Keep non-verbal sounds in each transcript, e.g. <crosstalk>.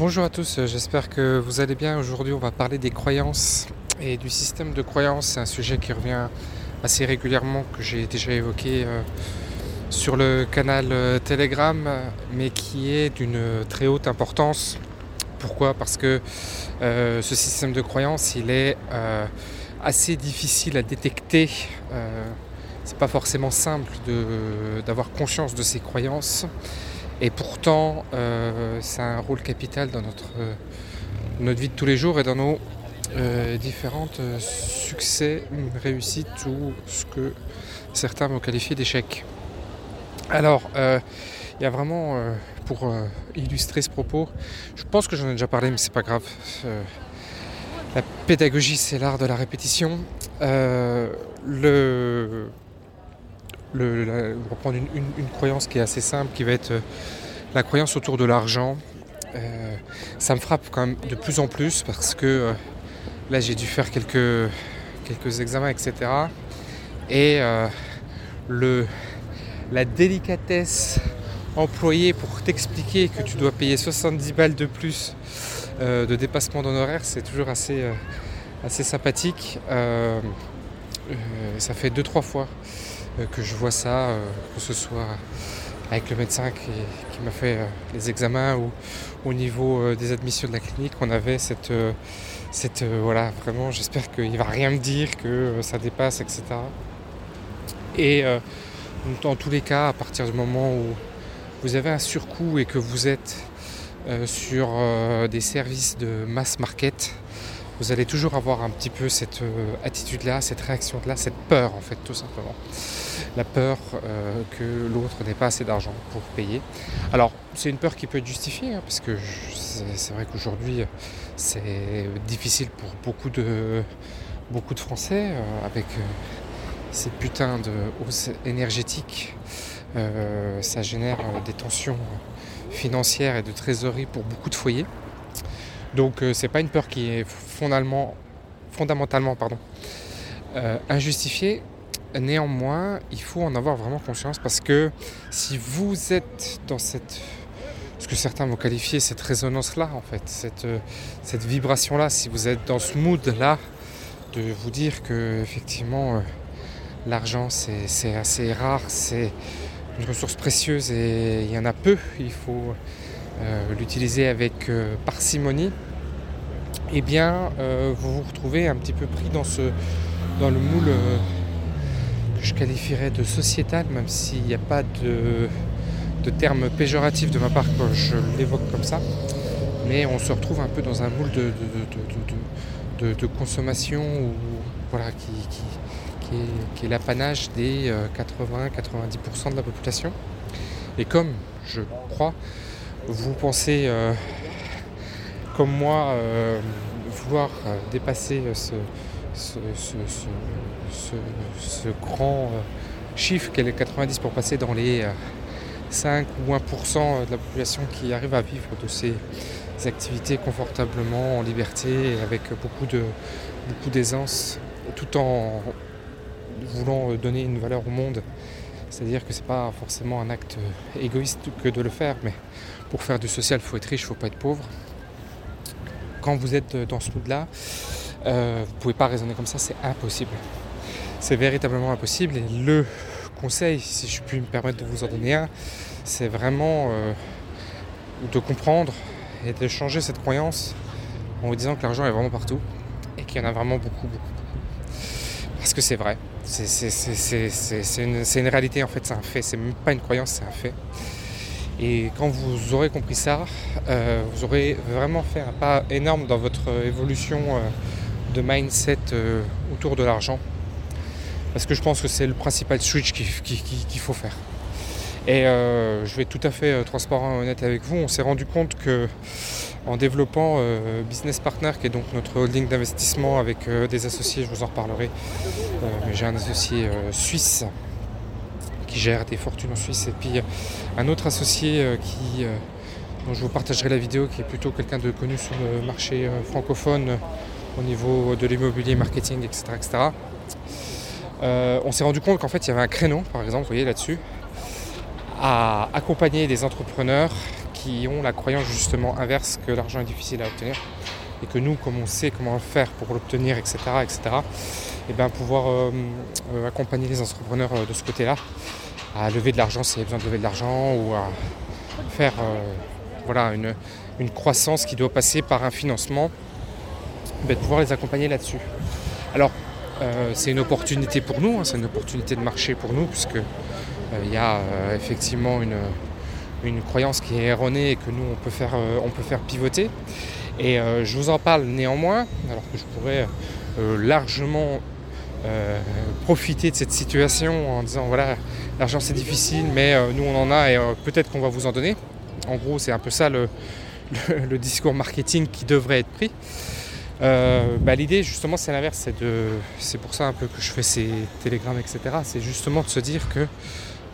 Bonjour à tous, j'espère que vous allez bien. Aujourd'hui, on va parler des croyances et du système de croyances. C'est un sujet qui revient assez régulièrement, que j'ai déjà évoqué euh, sur le canal euh, Telegram, mais qui est d'une très haute importance. Pourquoi? Parce que euh, ce système de croyances, il est assez difficile à détecter. c'est pas forcément simple d'avoir conscience de ces croyances. Et pourtant, euh, c'est un rôle capital dans notre, euh, notre vie de tous les jours et dans nos euh, différentes succès, réussites ou ce que certains vont qualifier d'échec. Alors, il y a vraiment, pour illustrer ce propos, je pense que j'en ai déjà parlé, mais c'est pas grave. la pédagogie, c'est l'art de la répétition. le le, prendre une, croyance qui est assez simple, qui va être euh, la croyance autour de l'argent. Euh, ça me frappe quand même de plus en plus parce que euh, là j'ai dû faire quelques, examens, etc. Et la délicatesse employée pour t'expliquer que tu dois payer 70 balles de plus de dépassement d'honoraires, c'est toujours assez, sympathique. ça fait deux trois fois que je vois ça, euh, que ce soit avec le médecin qui, m'a fait euh, les examens ou au niveau des admissions de la clinique, on avait cette, cette voilà, vraiment, j'espère qu'il va rien me dire, que ça dépasse, etc. Et dans tous les cas, à partir du moment où vous avez un surcoût et que vous êtes sur des services de mass market, vous allez toujours avoir un petit peu cette euh, attitude-là, cette réaction-là, cette peur en fait tout simplement. La peur euh, que l'autre n'ait pas assez d'argent pour payer. Alors c'est une peur qui peut être justifiée, hein, parce que c'est vrai qu'aujourd'hui c'est difficile pour beaucoup de, Français euh, avec ces putains de hausses énergétiques. ça génère des tensions financières et de trésorerie pour beaucoup de foyers. Donc euh, c'est pas une peur qui est fondamentalement, euh, injustifiée. Néanmoins, il faut en avoir vraiment conscience parce que si vous êtes dans cette ce que certains vont qualifier cette résonance-là, en fait, cette, euh, cette vibration-là, si vous êtes dans ce mood-là, de vous dire que effectivement l'argent c'est assez rare, c'est une ressource précieuse et il y en a peu, il faut l'utiliser avec euh, parcimonie, eh bien euh, vous vous retrouvez un petit peu pris dans, ce, dans le moule que je qualifierais de sociétal, même s'il n'y a pas de, de terme péjoratif de ma part quand je l'évoque comme ça. Mais on se retrouve un peu dans un moule de, consommation voilà, qui, qui est l'apanage des 80-90% de la population. Et comme je crois vous pensez, euh, comme moi, euh, vouloir euh, dépasser ce, grand chiffre qu'est les 90 pour passer dans les 5 ou 1% de la population qui arrive à vivre de ces activités confortablement, en liberté, avec beaucoup beaucoup d'aisance, tout en voulant donner une valeur au monde? C'est-à-dire que ce n'est pas forcément un acte égoïste que de le faire, mais pour faire du social, il faut être riche, il faut pas être pauvre. Quand vous êtes dans ce mood-là, euh, vous ne pouvez pas raisonner comme ça, c'est impossible. C'est véritablement impossible. Et le conseil, si je puis me permettre de vous en donner un, c'est vraiment euh, de comprendre et de changer cette croyance en vous disant que l'argent est vraiment partout et qu'il y en a vraiment beaucoup, beaucoup. Parce que c'est vrai. C'est une, réalité en fait, c'est un fait. C'est même pas une croyance, c'est un fait. Et quand vous aurez compris ça, euh, vous aurez vraiment fait un pas énorme dans votre évolution euh, de mindset euh, autour de l'argent. Parce que je pense que c'est le principal switch qu'il faut faire. Et je vais être tout à fait transparent et honnête avec vous. On s'est rendu compte que en développant euh, Business Partner, qui est donc notre holding d'investissement avec des associés, je vous en reparlerai. mais j'ai un associé suisse qui gère des fortunes en Suisse et puis un autre associé dont je vous partagerai la vidéo qui est plutôt quelqu'un de connu sur le marché francophone au niveau de l'immobilier, marketing, etc. etc. on s'est rendu compte qu'en fait il y avait un créneau, par exemple, vous voyez là-dessus, à accompagner des entrepreneurs qui ont la croyance justement inverse que l'argent est difficile à obtenir et que nous, comme on sait comment faire pour l'obtenir, etc., etc., et bien pouvoir euh, euh, accompagner les entrepreneurs euh, de ce côté-là à lever de l'argent s'il y a besoin de lever de l'argent ou à faire voilà, une, une, croissance qui doit passer par un financement, ben, de pouvoir les accompagner là-dessus. Alors, c'est une opportunité pour nous, hein, c'est une opportunité de marché pour nous, puisque il y a effectivement une, une, croyance qui est erronée et que nous, on peut faire, euh, on peut faire pivoter. Et je vous en parle néanmoins, alors que je pourrais largement profiter de cette situation en disant voilà, l'argent c'est difficile, mais nous on en a et peut-être qu'on va vous en donner. En gros, c'est un peu ça le, <laughs> discours marketing qui devrait être pris. Bah, l'idée justement c'est l'inverse, c'est pour ça un peu que je fais ces télégrammes, etc. C'est justement de se dire que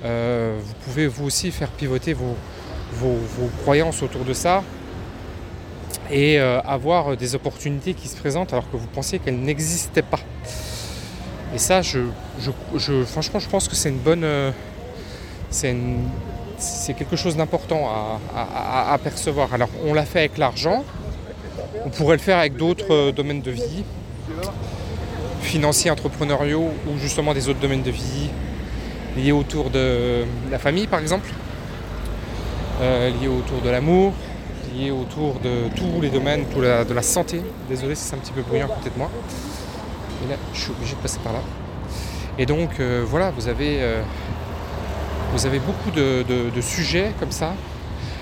euh, vous pouvez vous aussi faire pivoter vos, croyances autour de ça et euh, avoir des opportunités qui se présentent alors que vous pensiez qu'elles n'existaient pas. Et ça, je, franchement, je pense que c'est une bonne. Euh, c'est quelque chose d'important à, à, percevoir. Alors, on l'a fait avec l'argent, on pourrait le faire avec d'autres domaines de vie, financiers, entrepreneuriaux ou justement des autres domaines de vie, liés autour de la famille par exemple, euh, liés autour de l'amour, liés autour de tous les domaines, de la santé. Désolé si c'est un petit peu bruyant peut-être moi. Mais là, je suis obligé de passer par là. Et donc euh, voilà, vous avez, euh, vous avez beaucoup de, de, sujets comme ça.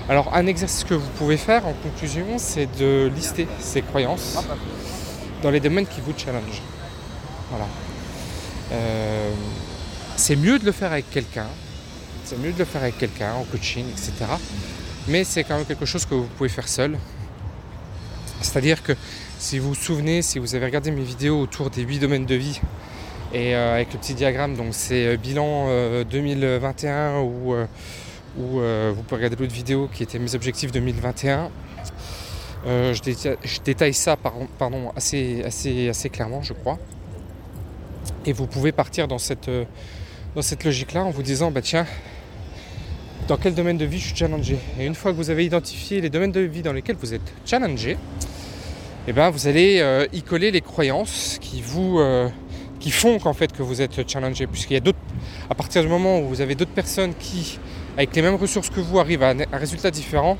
Alors un exercice que vous pouvez faire en conclusion, c'est de lister ces croyances dans les domaines qui vous challenge. Voilà c'est mieux de le faire avec quelqu'un. C'est mieux de le faire avec quelqu'un en coaching, etc. Mais c'est quand même quelque chose que vous pouvez faire seul. C'est-à-dire que si vous vous souvenez, si vous avez regardé mes vidéos autour des 8 domaines de vie, et euh, avec le petit diagramme, donc c'est euh, bilan 2021 euh, ou, vous pouvez regarder l'autre vidéo qui était mes objectifs 2021. Je détaille, ça assez clairement, je crois. Et vous pouvez partir dans cette, dans cette logique-là en vous disant, bah tiens, dans quel domaine de vie je suis challengé Et une fois que vous avez identifié les domaines de vie dans lesquels vous êtes challengé, eh ben, vous allez euh, y coller les croyances qui vous euh, qui font qu'en fait que vous êtes challengé. Puisqu'il y a d'autres, à partir du moment où vous avez d'autres personnes qui, avec les mêmes ressources que vous, arrivent à un, résultat différent,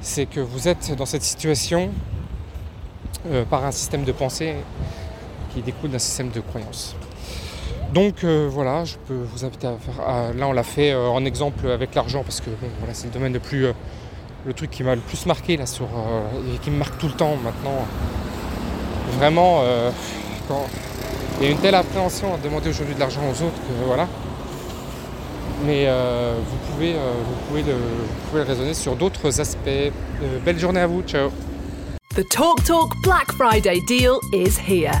c'est que vous êtes dans cette situation euh, par un système de pensée qui découle d'un système de croyances. Donc euh, voilà, je peux vous inviter à faire. là, on l'a fait euh, en exemple avec l'argent parce que voilà, c'est le domaine le plus, euh, le truc qui m'a le plus marqué là sur et qui me marque tout le temps maintenant. Vraiment, quand il y a une telle appréhension à demander aujourd'hui de l'argent aux autres que voilà. Mais vous pouvez, vous pouvez le, vous pouvez le raisonner sur d'autres aspects. belle journée à vous, ciao. The Talk Talk Black Friday deal is here.